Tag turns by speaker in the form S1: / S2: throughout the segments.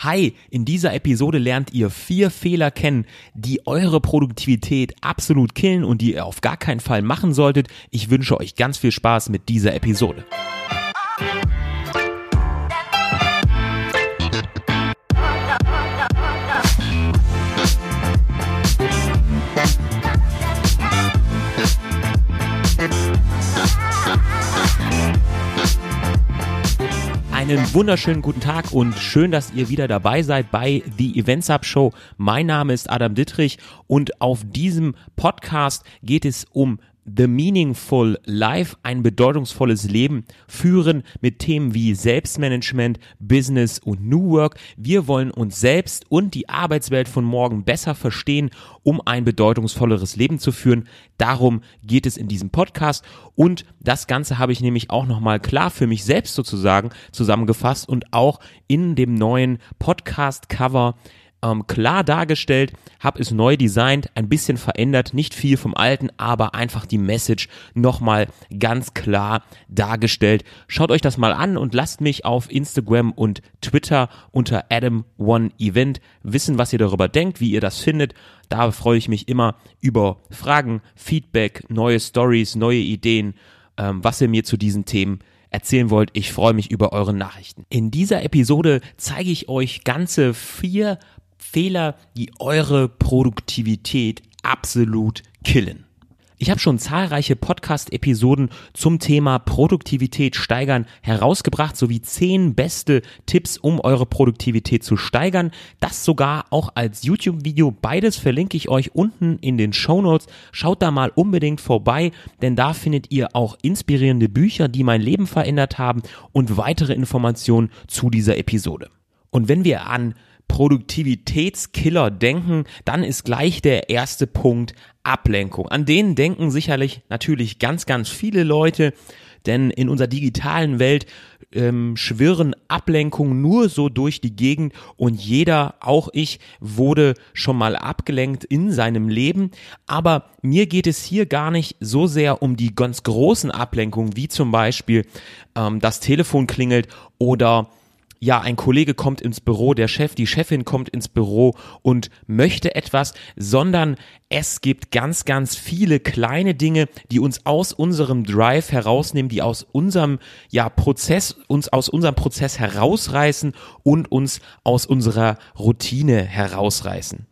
S1: Hi, in dieser Episode lernt ihr vier Fehler kennen, die eure Produktivität absolut killen und die ihr auf gar keinen Fall machen solltet. Ich wünsche euch ganz viel Spaß mit dieser Episode. Einen wunderschönen guten Tag und schön, dass ihr wieder dabei seid bei The Events Up Show. Mein Name ist Adam Dittrich und auf diesem Podcast geht es um The Meaningful Life, ein bedeutungsvolles Leben führen mit Themen wie Selbstmanagement, Business und New Work. Wir wollen uns selbst und die Arbeitswelt von morgen besser verstehen, um ein bedeutungsvolleres Leben zu führen. Darum geht es in diesem Podcast und das Ganze habe ich nämlich auch nochmal klar für mich selbst sozusagen zusammengefasst und auch in dem neuen Podcast-Cover ähm, klar dargestellt, habe es neu designt, ein bisschen verändert, nicht viel vom alten, aber einfach die Message nochmal ganz klar dargestellt. Schaut euch das mal an und lasst mich auf Instagram und Twitter unter Adam1Event wissen, was ihr darüber denkt, wie ihr das findet. Da freue ich mich immer über Fragen, Feedback, neue Stories, neue Ideen, ähm, was ihr mir zu diesen Themen erzählen wollt. Ich freue mich über eure Nachrichten. In dieser Episode zeige ich euch ganze vier Fehler, die eure Produktivität absolut killen. Ich habe schon zahlreiche Podcast-Episoden zum Thema Produktivität steigern herausgebracht, sowie zehn beste Tipps, um eure Produktivität zu steigern. Das sogar auch als YouTube-Video. Beides verlinke ich euch unten in den Show Notes. Schaut da mal unbedingt vorbei, denn da findet ihr auch inspirierende Bücher, die mein Leben verändert haben und weitere Informationen zu dieser Episode. Und wenn wir an Produktivitätskiller denken, dann ist gleich der erste Punkt Ablenkung. An den denken sicherlich natürlich ganz, ganz viele Leute, denn in unserer digitalen Welt ähm, schwirren Ablenkungen nur so durch die Gegend und jeder, auch ich, wurde schon mal abgelenkt in seinem Leben. Aber mir geht es hier gar nicht so sehr um die ganz großen Ablenkungen, wie zum Beispiel ähm, das Telefon klingelt oder ja, ein Kollege kommt ins Büro, der Chef, die Chefin kommt ins Büro und möchte etwas, sondern es gibt ganz, ganz viele kleine Dinge, die uns aus unserem Drive herausnehmen, die aus unserem, ja, Prozess, uns aus unserem Prozess herausreißen und uns aus unserer Routine herausreißen.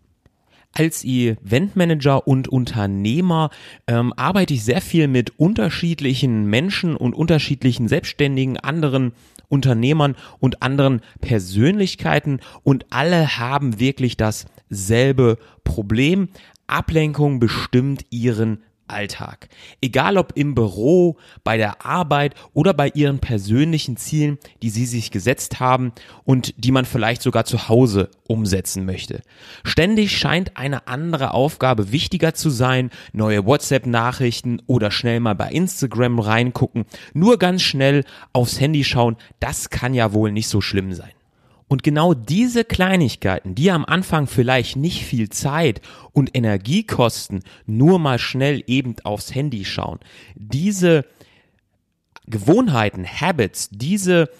S1: Als Eventmanager und Unternehmer ähm, arbeite ich sehr viel mit unterschiedlichen Menschen und unterschiedlichen Selbstständigen, anderen Unternehmern und anderen Persönlichkeiten und alle haben wirklich dasselbe Problem. Ablenkung bestimmt ihren Alltag. Egal ob im Büro, bei der Arbeit oder bei ihren persönlichen Zielen, die sie sich gesetzt haben und die man vielleicht sogar zu Hause umsetzen möchte. Ständig scheint eine andere Aufgabe wichtiger zu sein, neue WhatsApp-Nachrichten oder schnell mal bei Instagram reingucken, nur ganz schnell aufs Handy schauen, das kann ja wohl nicht so schlimm sein. Und genau diese Kleinigkeiten, die am Anfang vielleicht nicht viel Zeit und Energie kosten, nur mal schnell eben aufs Handy schauen, diese Gewohnheiten, Habits, diese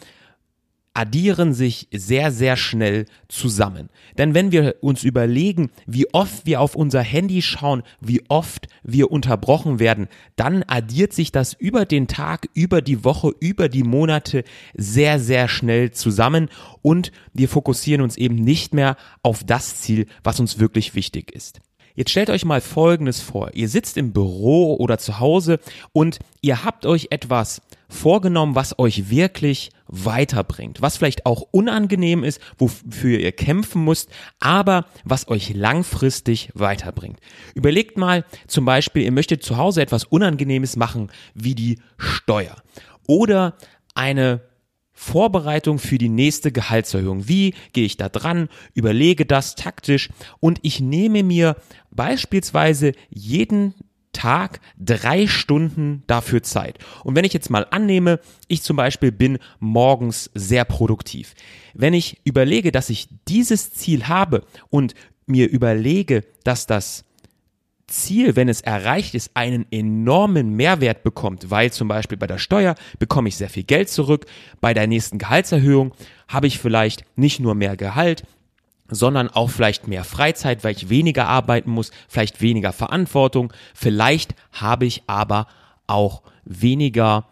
S1: addieren sich sehr, sehr schnell zusammen. Denn wenn wir uns überlegen, wie oft wir auf unser Handy schauen, wie oft wir unterbrochen werden, dann addiert sich das über den Tag, über die Woche, über die Monate sehr, sehr schnell zusammen und wir fokussieren uns eben nicht mehr auf das Ziel, was uns wirklich wichtig ist. Jetzt stellt euch mal Folgendes vor. Ihr sitzt im Büro oder zu Hause und ihr habt euch etwas vorgenommen, was euch wirklich weiterbringt, was vielleicht auch unangenehm ist, wofür ihr kämpfen müsst, aber was euch langfristig weiterbringt. Überlegt mal zum Beispiel, ihr möchtet zu Hause etwas Unangenehmes machen, wie die Steuer oder eine Vorbereitung für die nächste Gehaltserhöhung. Wie gehe ich da dran? Überlege das taktisch und ich nehme mir beispielsweise jeden Tag drei Stunden dafür Zeit. Und wenn ich jetzt mal annehme, ich zum Beispiel bin morgens sehr produktiv. Wenn ich überlege, dass ich dieses Ziel habe und mir überlege, dass das Ziel, wenn es erreicht ist, einen enormen Mehrwert bekommt, weil zum Beispiel bei der Steuer bekomme ich sehr viel Geld zurück, bei der nächsten Gehaltserhöhung habe ich vielleicht nicht nur mehr Gehalt, sondern auch vielleicht mehr Freizeit, weil ich weniger arbeiten muss, vielleicht weniger Verantwortung, vielleicht habe ich aber auch weniger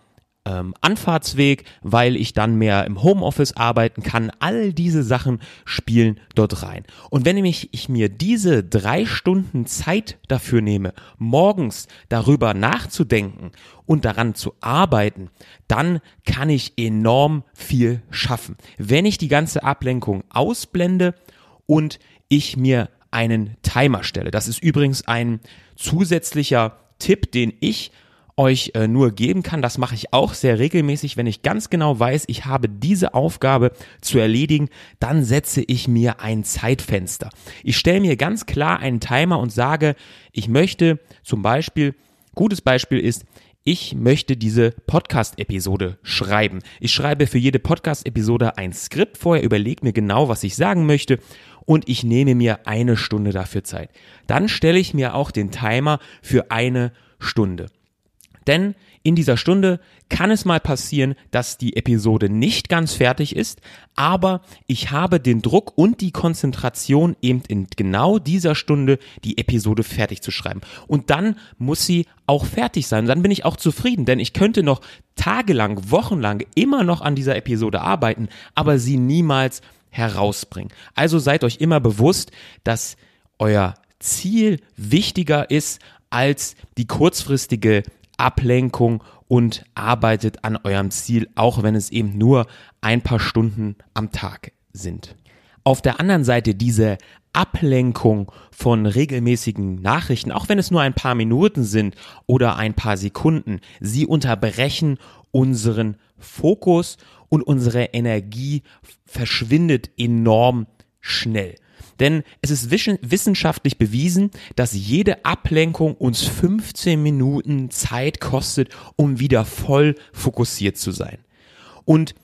S1: ähm, Anfahrtsweg, weil ich dann mehr im Homeoffice arbeiten kann. All diese Sachen spielen dort rein. Und wenn nämlich ich mir diese drei Stunden Zeit dafür nehme, morgens darüber nachzudenken und daran zu arbeiten, dann kann ich enorm viel schaffen. Wenn ich die ganze Ablenkung ausblende und ich mir einen Timer stelle. Das ist übrigens ein zusätzlicher Tipp, den ich euch äh, nur geben kann. Das mache ich auch sehr regelmäßig. Wenn ich ganz genau weiß, ich habe diese Aufgabe zu erledigen, dann setze ich mir ein Zeitfenster. Ich stelle mir ganz klar einen Timer und sage, ich möchte zum Beispiel, gutes Beispiel ist, ich möchte diese Podcast-Episode schreiben. Ich schreibe für jede Podcast-Episode ein Skript vorher, überlege mir genau, was ich sagen möchte und ich nehme mir eine Stunde dafür Zeit. Dann stelle ich mir auch den Timer für eine Stunde. Denn in dieser Stunde kann es mal passieren, dass die Episode nicht ganz fertig ist, aber ich habe den Druck und die Konzentration eben in genau dieser Stunde die Episode fertig zu schreiben. Und dann muss sie auch fertig sein. dann bin ich auch zufrieden, denn ich könnte noch tagelang, wochenlang immer noch an dieser Episode arbeiten, aber sie niemals herausbringen. Also seid euch immer bewusst, dass euer Ziel wichtiger ist als die kurzfristige Ablenkung und arbeitet an eurem Ziel, auch wenn es eben nur ein paar Stunden am Tag sind. Auf der anderen Seite diese Ablenkung von regelmäßigen Nachrichten, auch wenn es nur ein paar Minuten sind oder ein paar Sekunden, sie unterbrechen unseren Fokus und unsere Energie verschwindet enorm schnell. Denn es ist wissenschaftlich bewiesen, dass jede Ablenkung uns 15 Minuten Zeit kostet, um wieder voll fokussiert zu sein. Und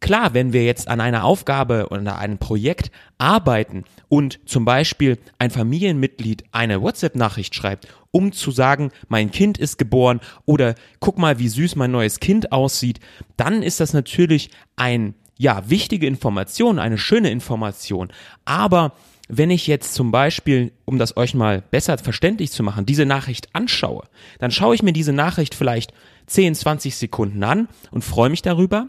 S1: Klar, wenn wir jetzt an einer Aufgabe oder an einem Projekt arbeiten und zum Beispiel ein Familienmitglied eine WhatsApp-Nachricht schreibt, um zu sagen, mein Kind ist geboren oder guck mal, wie süß mein neues Kind aussieht, dann ist das natürlich ein, ja, wichtige Information, eine schöne Information. Aber wenn ich jetzt zum Beispiel, um das euch mal besser verständlich zu machen, diese Nachricht anschaue, dann schaue ich mir diese Nachricht vielleicht 10, 20 Sekunden an und freue mich darüber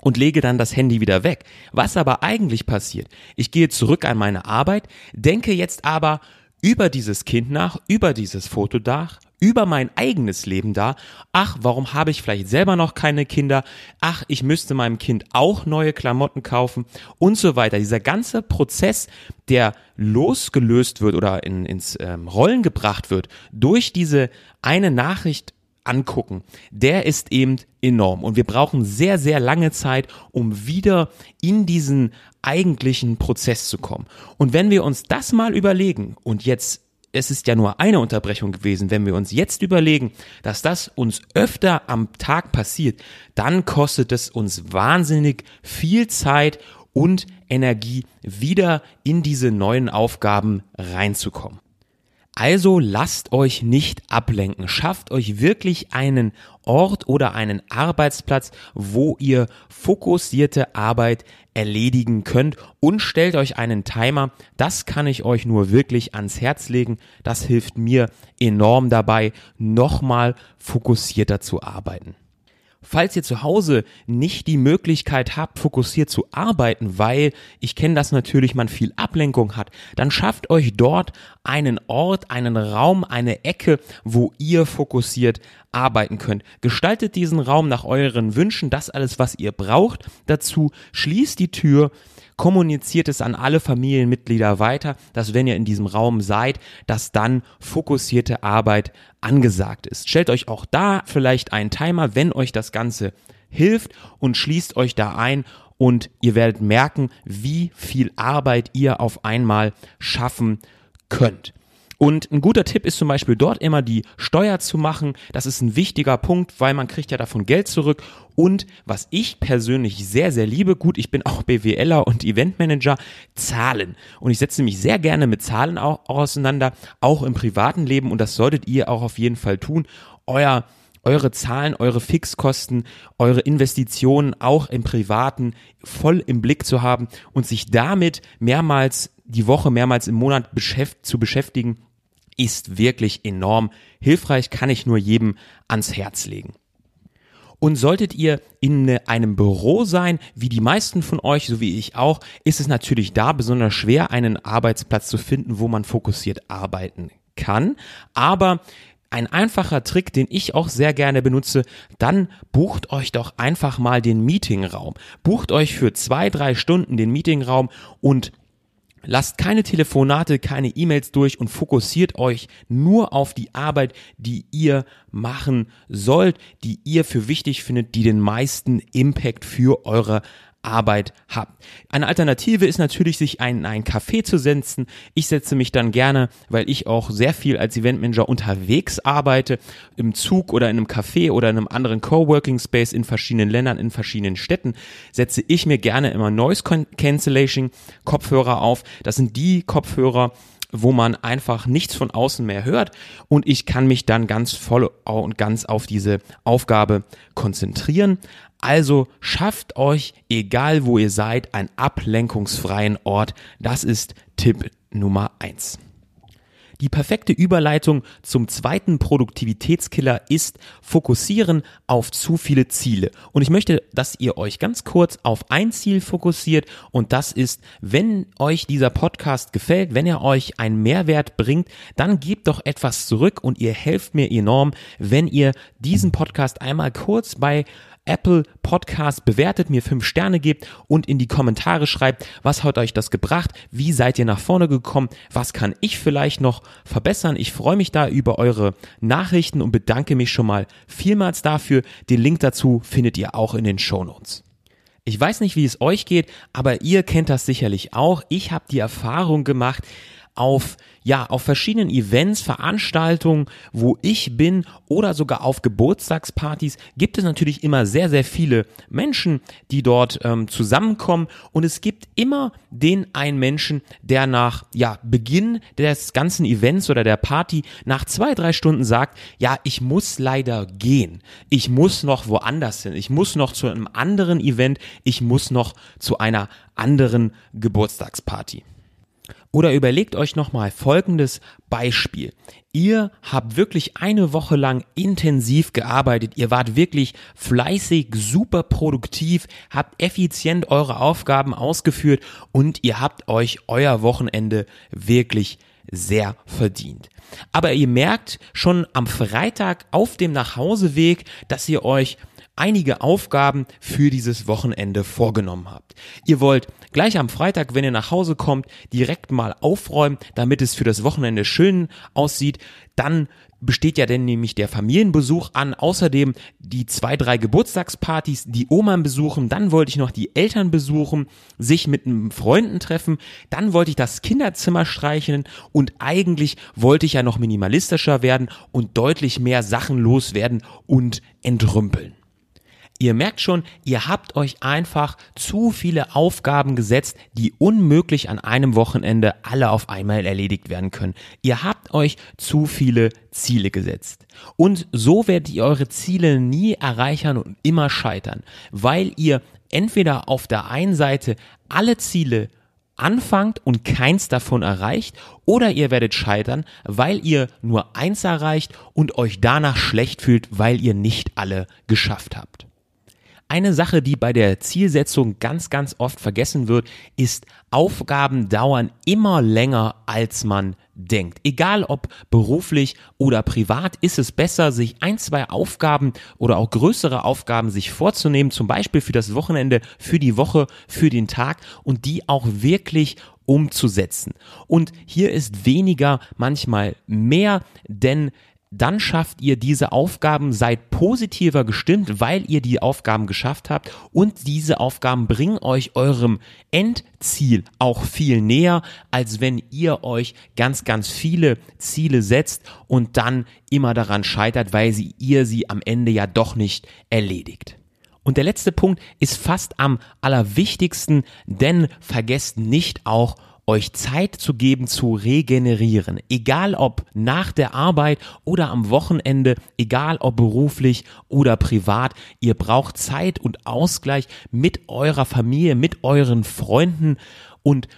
S1: und lege dann das Handy wieder weg. Was aber eigentlich passiert, ich gehe zurück an meine Arbeit, denke jetzt aber über dieses Kind nach, über dieses Foto nach, über mein eigenes Leben da. Ach, warum habe ich vielleicht selber noch keine Kinder? Ach, ich müsste meinem Kind auch neue Klamotten kaufen und so weiter. Dieser ganze Prozess, der losgelöst wird oder in, ins ähm, Rollen gebracht wird durch diese eine Nachricht angucken, der ist eben enorm. Und wir brauchen sehr, sehr lange Zeit, um wieder in diesen eigentlichen Prozess zu kommen. Und wenn wir uns das mal überlegen und jetzt es ist ja nur eine Unterbrechung gewesen. Wenn wir uns jetzt überlegen, dass das uns öfter am Tag passiert, dann kostet es uns wahnsinnig viel Zeit und Energie, wieder in diese neuen Aufgaben reinzukommen. Also lasst euch nicht ablenken. Schafft euch wirklich einen Ort oder einen Arbeitsplatz, wo ihr fokussierte Arbeit erledigen könnt und stellt euch einen Timer. Das kann ich euch nur wirklich ans Herz legen. Das hilft mir enorm dabei, nochmal fokussierter zu arbeiten. Falls ihr zu Hause nicht die Möglichkeit habt, fokussiert zu arbeiten, weil ich kenne das natürlich, man viel Ablenkung hat, dann schafft euch dort einen Ort, einen Raum, eine Ecke, wo ihr fokussiert arbeiten könnt. Gestaltet diesen Raum nach euren Wünschen, das alles, was ihr braucht dazu, schließt die Tür, kommuniziert es an alle Familienmitglieder weiter, dass wenn ihr in diesem Raum seid, dass dann fokussierte Arbeit angesagt ist. Stellt euch auch da vielleicht einen Timer, wenn euch das Ganze hilft und schließt euch da ein und ihr werdet merken, wie viel Arbeit ihr auf einmal schaffen könnt. Und ein guter Tipp ist zum Beispiel dort immer die Steuer zu machen. Das ist ein wichtiger Punkt, weil man kriegt ja davon Geld zurück. Und was ich persönlich sehr, sehr liebe, gut, ich bin auch BWLer und Eventmanager, Zahlen. Und ich setze mich sehr gerne mit Zahlen auch auseinander, auch im privaten Leben. Und das solltet ihr auch auf jeden Fall tun. Euer eure Zahlen, eure Fixkosten, eure Investitionen auch im Privaten voll im Blick zu haben und sich damit mehrmals die Woche, mehrmals im Monat beschäft zu beschäftigen, ist wirklich enorm hilfreich, kann ich nur jedem ans Herz legen. Und solltet ihr in einem Büro sein, wie die meisten von euch, so wie ich auch, ist es natürlich da besonders schwer, einen Arbeitsplatz zu finden, wo man fokussiert arbeiten kann. Aber ein einfacher Trick, den ich auch sehr gerne benutze, dann bucht euch doch einfach mal den Meetingraum. Bucht euch für zwei, drei Stunden den Meetingraum und Lasst keine Telefonate, keine E-Mails durch und fokussiert euch nur auf die Arbeit, die ihr machen sollt, die ihr für wichtig findet, die den meisten Impact für eure Arbeit habt. Eine Alternative ist natürlich, sich ein, ein Café zu setzen. Ich setze mich dann gerne, weil ich auch sehr viel als Eventmanager unterwegs arbeite, im Zug oder in einem Café oder in einem anderen Coworking Space in verschiedenen Ländern, in verschiedenen Städten, setze ich mir gerne immer Noise Cancellation Kopfhörer auf. Das sind die Kopfhörer, wo man einfach nichts von außen mehr hört und ich kann mich dann ganz voll und ganz auf diese Aufgabe konzentrieren. Also schafft euch, egal wo ihr seid, einen ablenkungsfreien Ort. Das ist Tipp Nummer eins. Die perfekte Überleitung zum zweiten Produktivitätskiller ist Fokussieren auf zu viele Ziele. Und ich möchte, dass ihr euch ganz kurz auf ein Ziel fokussiert und das ist, wenn euch dieser Podcast gefällt, wenn er euch einen Mehrwert bringt, dann gebt doch etwas zurück und ihr helft mir enorm, wenn ihr diesen Podcast einmal kurz bei Apple Podcast bewertet, mir fünf Sterne gebt und in die Kommentare schreibt, was hat euch das gebracht, wie seid ihr nach vorne gekommen, was kann ich vielleicht noch verbessern. Ich freue mich da über eure Nachrichten und bedanke mich schon mal vielmals dafür. Den Link dazu findet ihr auch in den Show Notes. Ich weiß nicht, wie es euch geht, aber ihr kennt das sicherlich auch. Ich habe die Erfahrung gemacht, auf, ja, auf verschiedenen Events, Veranstaltungen, wo ich bin oder sogar auf Geburtstagspartys gibt es natürlich immer sehr, sehr viele Menschen, die dort ähm, zusammenkommen und es gibt immer den einen Menschen, der nach, ja, Beginn des ganzen Events oder der Party nach zwei, drei Stunden sagt, ja, ich muss leider gehen. Ich muss noch woanders hin. Ich muss noch zu einem anderen Event. Ich muss noch zu einer anderen Geburtstagsparty. Oder überlegt euch nochmal folgendes Beispiel. Ihr habt wirklich eine Woche lang intensiv gearbeitet, ihr wart wirklich fleißig, super produktiv, habt effizient eure Aufgaben ausgeführt und ihr habt euch euer Wochenende wirklich sehr verdient. Aber ihr merkt schon am Freitag auf dem Nachhauseweg, dass ihr euch einige Aufgaben für dieses Wochenende vorgenommen habt. Ihr wollt gleich am Freitag, wenn ihr nach Hause kommt, direkt mal aufräumen, damit es für das Wochenende schön aussieht. Dann besteht ja denn nämlich der Familienbesuch an, außerdem die zwei, drei Geburtstagspartys, die Oman besuchen, dann wollte ich noch die Eltern besuchen, sich mit Freunden treffen, dann wollte ich das Kinderzimmer streicheln und eigentlich wollte ich ja noch minimalistischer werden und deutlich mehr Sachen loswerden und entrümpeln. Ihr merkt schon, ihr habt euch einfach zu viele Aufgaben gesetzt, die unmöglich an einem Wochenende alle auf einmal erledigt werden können. Ihr habt euch zu viele Ziele gesetzt. Und so werdet ihr eure Ziele nie erreichen und immer scheitern, weil ihr entweder auf der einen Seite alle Ziele anfangt und keins davon erreicht oder ihr werdet scheitern, weil ihr nur eins erreicht und euch danach schlecht fühlt, weil ihr nicht alle geschafft habt. Eine Sache, die bei der Zielsetzung ganz, ganz oft vergessen wird, ist, Aufgaben dauern immer länger, als man denkt. Egal ob beruflich oder privat, ist es besser, sich ein, zwei Aufgaben oder auch größere Aufgaben sich vorzunehmen, zum Beispiel für das Wochenende, für die Woche, für den Tag und die auch wirklich umzusetzen. Und hier ist weniger manchmal mehr, denn dann schafft ihr diese Aufgaben, seid positiver gestimmt, weil ihr die Aufgaben geschafft habt und diese Aufgaben bringen euch eurem Endziel auch viel näher, als wenn ihr euch ganz, ganz viele Ziele setzt und dann immer daran scheitert, weil sie, ihr sie am Ende ja doch nicht erledigt. Und der letzte Punkt ist fast am allerwichtigsten, denn vergesst nicht auch euch Zeit zu geben zu regenerieren. Egal ob nach der Arbeit oder am Wochenende, egal ob beruflich oder privat, ihr braucht Zeit und Ausgleich mit eurer Familie, mit euren Freunden und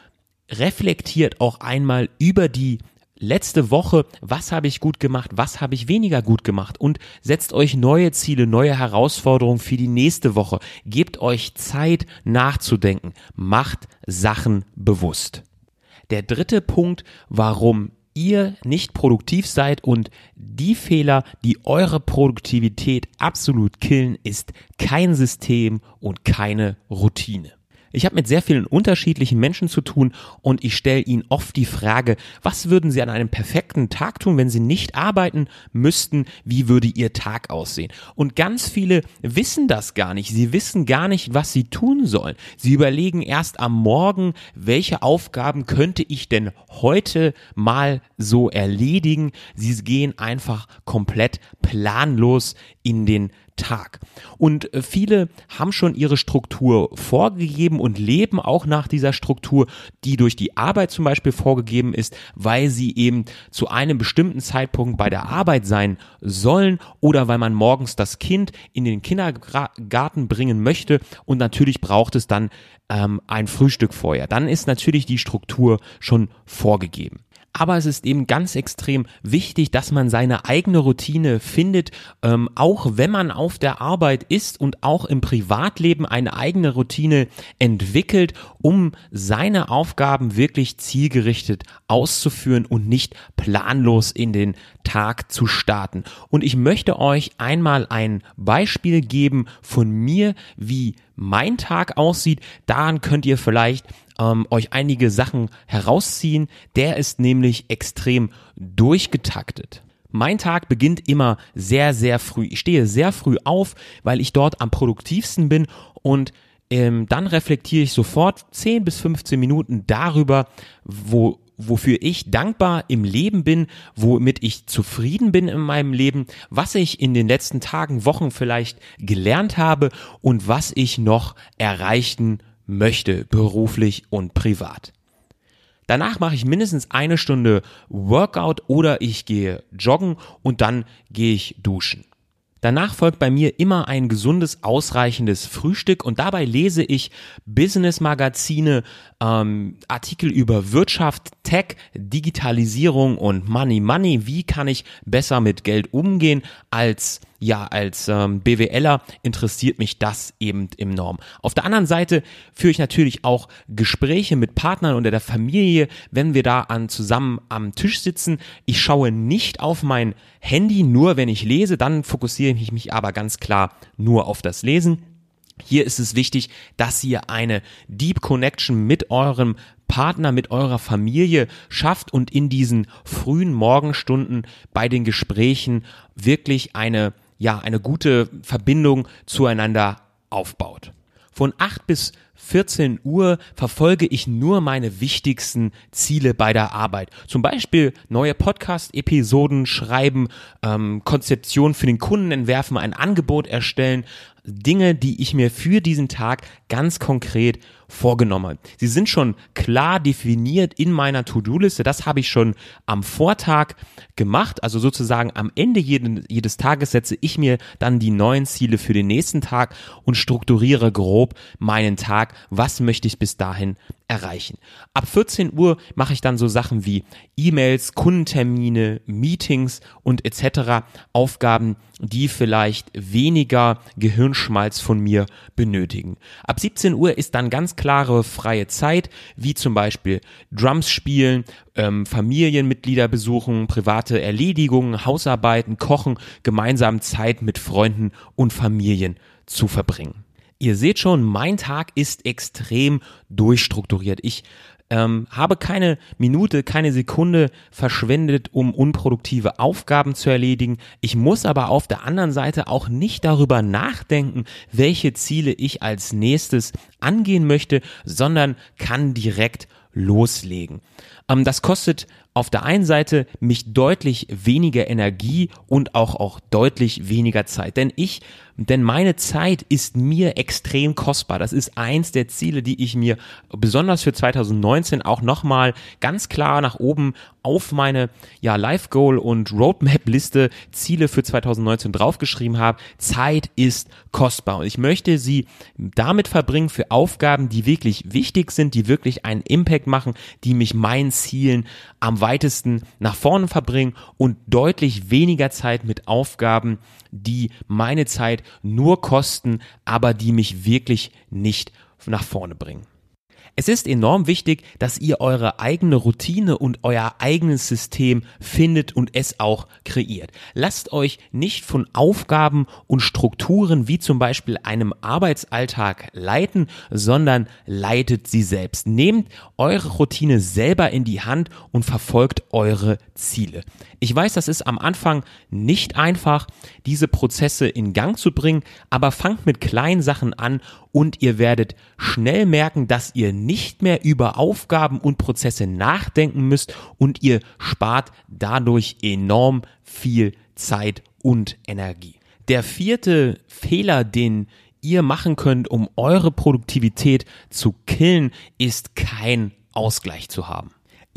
S1: reflektiert auch einmal über die letzte Woche, was habe ich gut gemacht, was habe ich weniger gut gemacht und setzt euch neue Ziele, neue Herausforderungen für die nächste Woche. Gebt euch Zeit nachzudenken, macht Sachen bewusst. Der dritte Punkt, warum ihr nicht produktiv seid und die Fehler, die eure Produktivität absolut killen, ist kein System und keine Routine. Ich habe mit sehr vielen unterschiedlichen Menschen zu tun und ich stelle ihnen oft die Frage, was würden sie an einem perfekten Tag tun, wenn sie nicht arbeiten müssten? Wie würde ihr Tag aussehen? Und ganz viele wissen das gar nicht. Sie wissen gar nicht, was sie tun sollen. Sie überlegen erst am Morgen, welche Aufgaben könnte ich denn heute mal so erledigen. Sie gehen einfach komplett planlos in den Tag. Und äh, viele haben schon ihre Struktur vorgegeben und leben auch nach dieser Struktur, die durch die Arbeit zum Beispiel vorgegeben ist, weil sie eben zu einem bestimmten Zeitpunkt bei der Arbeit sein sollen oder weil man morgens das Kind in den Kindergarten bringen möchte und natürlich braucht es dann ähm, ein Frühstück vorher. Dann ist natürlich die Struktur schon vorgegeben. Aber es ist eben ganz extrem wichtig, dass man seine eigene Routine findet, ähm, auch wenn man auf der Arbeit ist und auch im Privatleben eine eigene Routine entwickelt, um seine Aufgaben wirklich zielgerichtet auszuführen und nicht planlos in den Tag zu starten. Und ich möchte euch einmal ein Beispiel geben von mir, wie mein Tag aussieht. Daran könnt ihr vielleicht ähm, euch einige Sachen herausziehen. Der ist nämlich extrem durchgetaktet. Mein Tag beginnt immer sehr, sehr früh. Ich stehe sehr früh auf, weil ich dort am produktivsten bin und ähm, dann reflektiere ich sofort 10 bis 15 Minuten darüber, wo wofür ich dankbar im Leben bin, womit ich zufrieden bin in meinem Leben, was ich in den letzten Tagen, Wochen vielleicht gelernt habe und was ich noch erreichen möchte, beruflich und privat. Danach mache ich mindestens eine Stunde Workout oder ich gehe joggen und dann gehe ich duschen. Danach folgt bei mir immer ein gesundes, ausreichendes Frühstück und dabei lese ich Business-Magazine, ähm, Artikel über Wirtschaft, Tech, Digitalisierung und Money Money. Wie kann ich besser mit Geld umgehen als ja, als ähm, BWLer interessiert mich das eben enorm. Auf der anderen Seite führe ich natürlich auch Gespräche mit Partnern oder der Familie, wenn wir da an, zusammen am Tisch sitzen. Ich schaue nicht auf mein Handy, nur wenn ich lese, dann fokussiere ich mich aber ganz klar nur auf das Lesen. Hier ist es wichtig, dass ihr eine Deep Connection mit eurem Partner, mit eurer Familie schafft und in diesen frühen Morgenstunden bei den Gesprächen wirklich eine, ja, eine gute Verbindung zueinander aufbaut. Von 8 bis 14 Uhr verfolge ich nur meine wichtigsten Ziele bei der Arbeit. Zum Beispiel neue Podcast-Episoden schreiben, ähm, Konzeption für den Kunden entwerfen, ein Angebot erstellen, Dinge, die ich mir für diesen Tag ganz konkret vorgenommen. Sie sind schon klar definiert in meiner To-Do-Liste. Das habe ich schon am Vortag gemacht. Also sozusagen am Ende jeden, jedes Tages setze ich mir dann die neuen Ziele für den nächsten Tag und strukturiere grob meinen Tag. Was möchte ich bis dahin erreichen? Ab 14 Uhr mache ich dann so Sachen wie E-Mails, Kundentermine, Meetings und etc. Aufgaben, die vielleicht weniger Gehirnschmalz von mir benötigen. Ab 17 Uhr ist dann ganz klare freie Zeit, wie zum Beispiel Drums spielen, ähm, Familienmitglieder besuchen, private Erledigungen, Hausarbeiten, Kochen, gemeinsam Zeit mit Freunden und Familien zu verbringen. Ihr seht schon, mein Tag ist extrem durchstrukturiert. Ich Ähm, habe keine Minute, keine Sekunde verschwendet, um unproduktive Aufgaben zu erledigen. Ich muss aber auf der anderen Seite auch nicht darüber nachdenken, welche Ziele ich als nächstes angehen möchte, sondern kann direkt loslegen. Ähm, das kostet auf der einen Seite mich deutlich weniger Energie und auch, auch deutlich weniger Zeit. Denn ich, denn meine Zeit ist mir extrem kostbar. Das ist eins der Ziele, die ich mir besonders für 2019 auch nochmal ganz klar nach oben auf meine ja, Life Goal und Roadmap Liste Ziele für 2019 draufgeschrieben habe. Zeit ist kostbar und ich möchte sie damit verbringen für Aufgaben, die wirklich wichtig sind, die wirklich einen Impact machen, die mich meinen Zielen am weitesten nach vorne verbringen und deutlich weniger Zeit mit Aufgaben, die meine Zeit nur kosten, aber die mich wirklich nicht nach vorne bringen. Es ist enorm wichtig, dass ihr eure eigene Routine und euer eigenes System findet und es auch kreiert. Lasst euch nicht von Aufgaben und Strukturen wie zum Beispiel einem Arbeitsalltag leiten, sondern leitet sie selbst. Nehmt eure Routine selber in die Hand und verfolgt eure Ziele. Ich weiß, das ist am Anfang nicht einfach, diese Prozesse in Gang zu bringen, aber fangt mit kleinen Sachen an und ihr werdet schnell merken, dass ihr nicht mehr über Aufgaben und Prozesse nachdenken müsst und ihr spart dadurch enorm viel Zeit und Energie. Der vierte Fehler, den ihr machen könnt, um eure Produktivität zu killen, ist kein Ausgleich zu haben.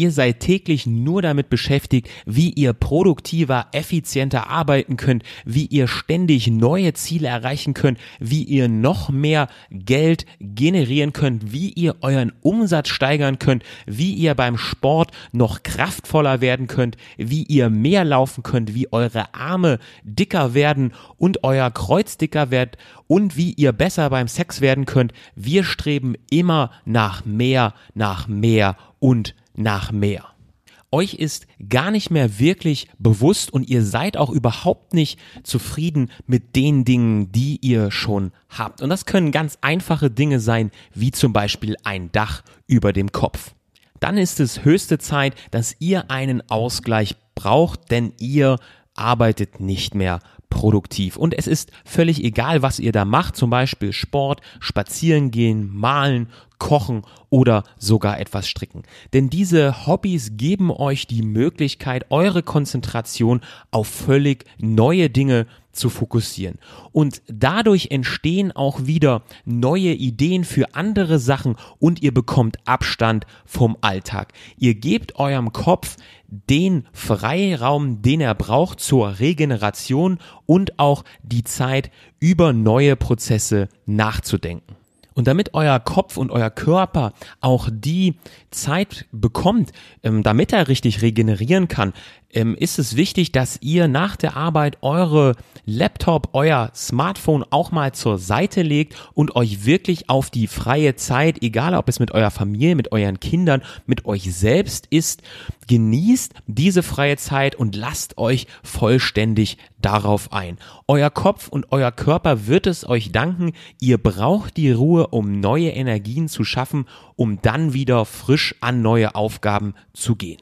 S1: Ihr seid täglich nur damit beschäftigt, wie ihr produktiver, effizienter arbeiten könnt, wie ihr ständig neue Ziele erreichen könnt, wie ihr noch mehr Geld generieren könnt, wie ihr euren Umsatz steigern könnt, wie ihr beim Sport noch kraftvoller werden könnt, wie ihr mehr laufen könnt, wie eure Arme dicker werden und euer Kreuz dicker wird und wie ihr besser beim Sex werden könnt. Wir streben immer nach mehr, nach mehr und nach mehr. Euch ist gar nicht mehr wirklich bewusst und ihr seid auch überhaupt nicht zufrieden mit den Dingen, die ihr schon habt. Und das können ganz einfache Dinge sein, wie zum Beispiel ein Dach über dem Kopf. Dann ist es höchste Zeit, dass ihr einen Ausgleich braucht, denn ihr arbeitet nicht mehr produktiv. Und es ist völlig egal, was ihr da macht, zum Beispiel Sport, spazieren gehen, malen, kochen oder sogar etwas stricken. Denn diese Hobbys geben euch die Möglichkeit, eure Konzentration auf völlig neue Dinge zu fokussieren. Und dadurch entstehen auch wieder neue Ideen für andere Sachen und ihr bekommt Abstand vom Alltag. Ihr gebt eurem Kopf den Freiraum, den er braucht zur Regeneration und auch die Zeit, über neue Prozesse nachzudenken. Und damit euer Kopf und euer Körper auch die Zeit bekommt, ähm, damit er richtig regenerieren kann, ähm, ist es wichtig, dass ihr nach der Arbeit eure Laptop, euer Smartphone auch mal zur Seite legt und euch wirklich auf die freie Zeit, egal ob es mit eurer Familie, mit euren Kindern, mit euch selbst ist, genießt diese freie Zeit und lasst euch vollständig darauf ein. Euer Kopf und euer Körper wird es euch danken. Ihr braucht die Ruhe, um neue Energien zu schaffen, um dann wieder frisch an neue Aufgaben zu gehen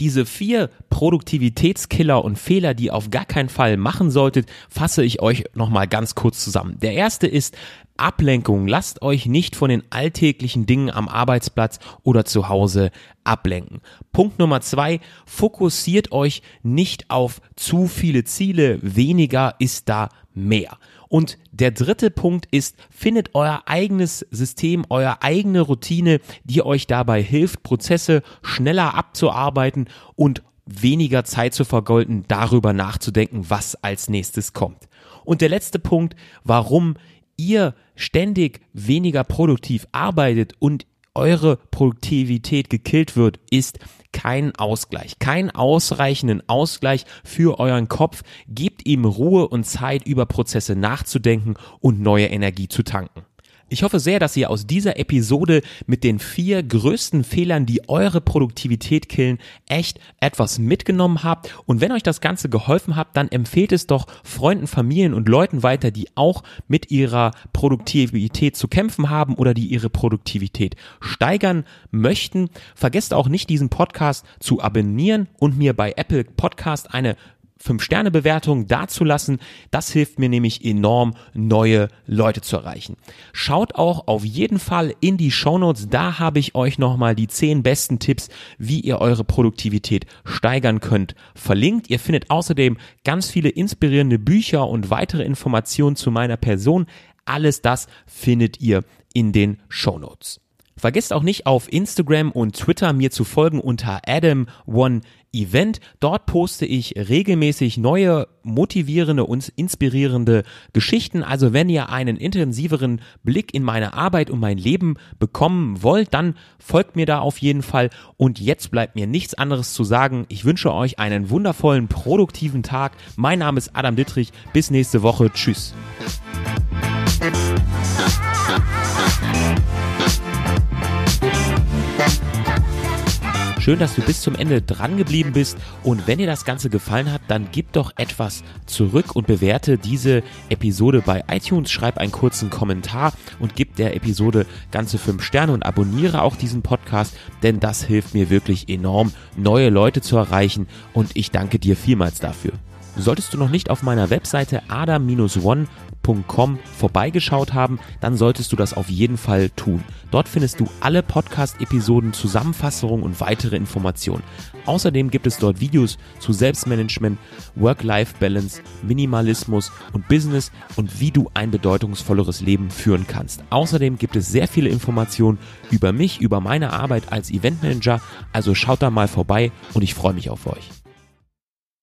S1: diese vier Produktivitätskiller und Fehler, die ihr auf gar keinen Fall machen solltet, fasse ich euch nochmal ganz kurz zusammen. Der erste ist Ablenkung. Lasst euch nicht von den alltäglichen Dingen am Arbeitsplatz oder zu Hause ablenken. Punkt Nummer zwei, fokussiert euch nicht auf zu viele Ziele. Weniger ist da mehr. Und der dritte Punkt ist, findet euer eigenes System, euer eigene Routine, die euch dabei hilft, Prozesse schneller abzuarbeiten und weniger Zeit zu vergolden, darüber nachzudenken, was als nächstes kommt. Und der letzte Punkt, warum ihr ständig weniger produktiv arbeitet und eure Produktivität gekillt wird, ist kein Ausgleich, keinen ausreichenden Ausgleich für euren Kopf. Gebt ihm Ruhe und Zeit, über Prozesse nachzudenken und neue Energie zu tanken. Ich hoffe sehr, dass ihr aus dieser Episode mit den vier größten Fehlern, die eure Produktivität killen, echt etwas mitgenommen habt. Und wenn euch das Ganze geholfen hat, dann empfehlt es doch Freunden, Familien und Leuten weiter, die auch mit ihrer Produktivität zu kämpfen haben oder die ihre Produktivität steigern möchten. Vergesst auch nicht, diesen Podcast zu abonnieren und mir bei Apple Podcast eine 5-Sterne-Bewertung dazulassen. Das hilft mir nämlich enorm, neue Leute zu erreichen. Schaut auch auf jeden Fall in die Shownotes. Da habe ich euch nochmal die 10 besten Tipps, wie ihr eure Produktivität steigern könnt, verlinkt. Ihr findet außerdem ganz viele inspirierende Bücher und weitere Informationen zu meiner Person. Alles das findet ihr in den Shownotes. Vergesst auch nicht auf Instagram und Twitter mir zu folgen unter Adam One Event. Dort poste ich regelmäßig neue, motivierende und inspirierende Geschichten. Also wenn ihr einen intensiveren Blick in meine Arbeit und mein Leben bekommen wollt, dann folgt mir da auf jeden Fall. Und jetzt bleibt mir nichts anderes zu sagen. Ich wünsche euch einen wundervollen, produktiven Tag. Mein Name ist Adam Dittrich. Bis nächste Woche. Tschüss. Schön, dass du bis zum Ende dran geblieben bist. Und wenn dir das Ganze gefallen hat, dann gib doch etwas zurück und bewerte diese Episode bei iTunes. Schreib einen kurzen Kommentar und gib der Episode ganze fünf Sterne und abonniere auch diesen Podcast, denn das hilft mir wirklich enorm, neue Leute zu erreichen. Und ich danke dir vielmals dafür. Solltest du noch nicht auf meiner Webseite adam-one.com vorbeigeschaut haben, dann solltest du das auf jeden Fall tun. Dort findest du alle Podcast-Episoden, Zusammenfassungen und weitere Informationen. Außerdem gibt es dort Videos zu Selbstmanagement, Work-Life-Balance, Minimalismus und Business und wie du ein bedeutungsvolleres Leben führen kannst. Außerdem gibt es sehr viele Informationen über mich, über meine Arbeit als Eventmanager, also schaut da mal vorbei und ich freue mich auf euch.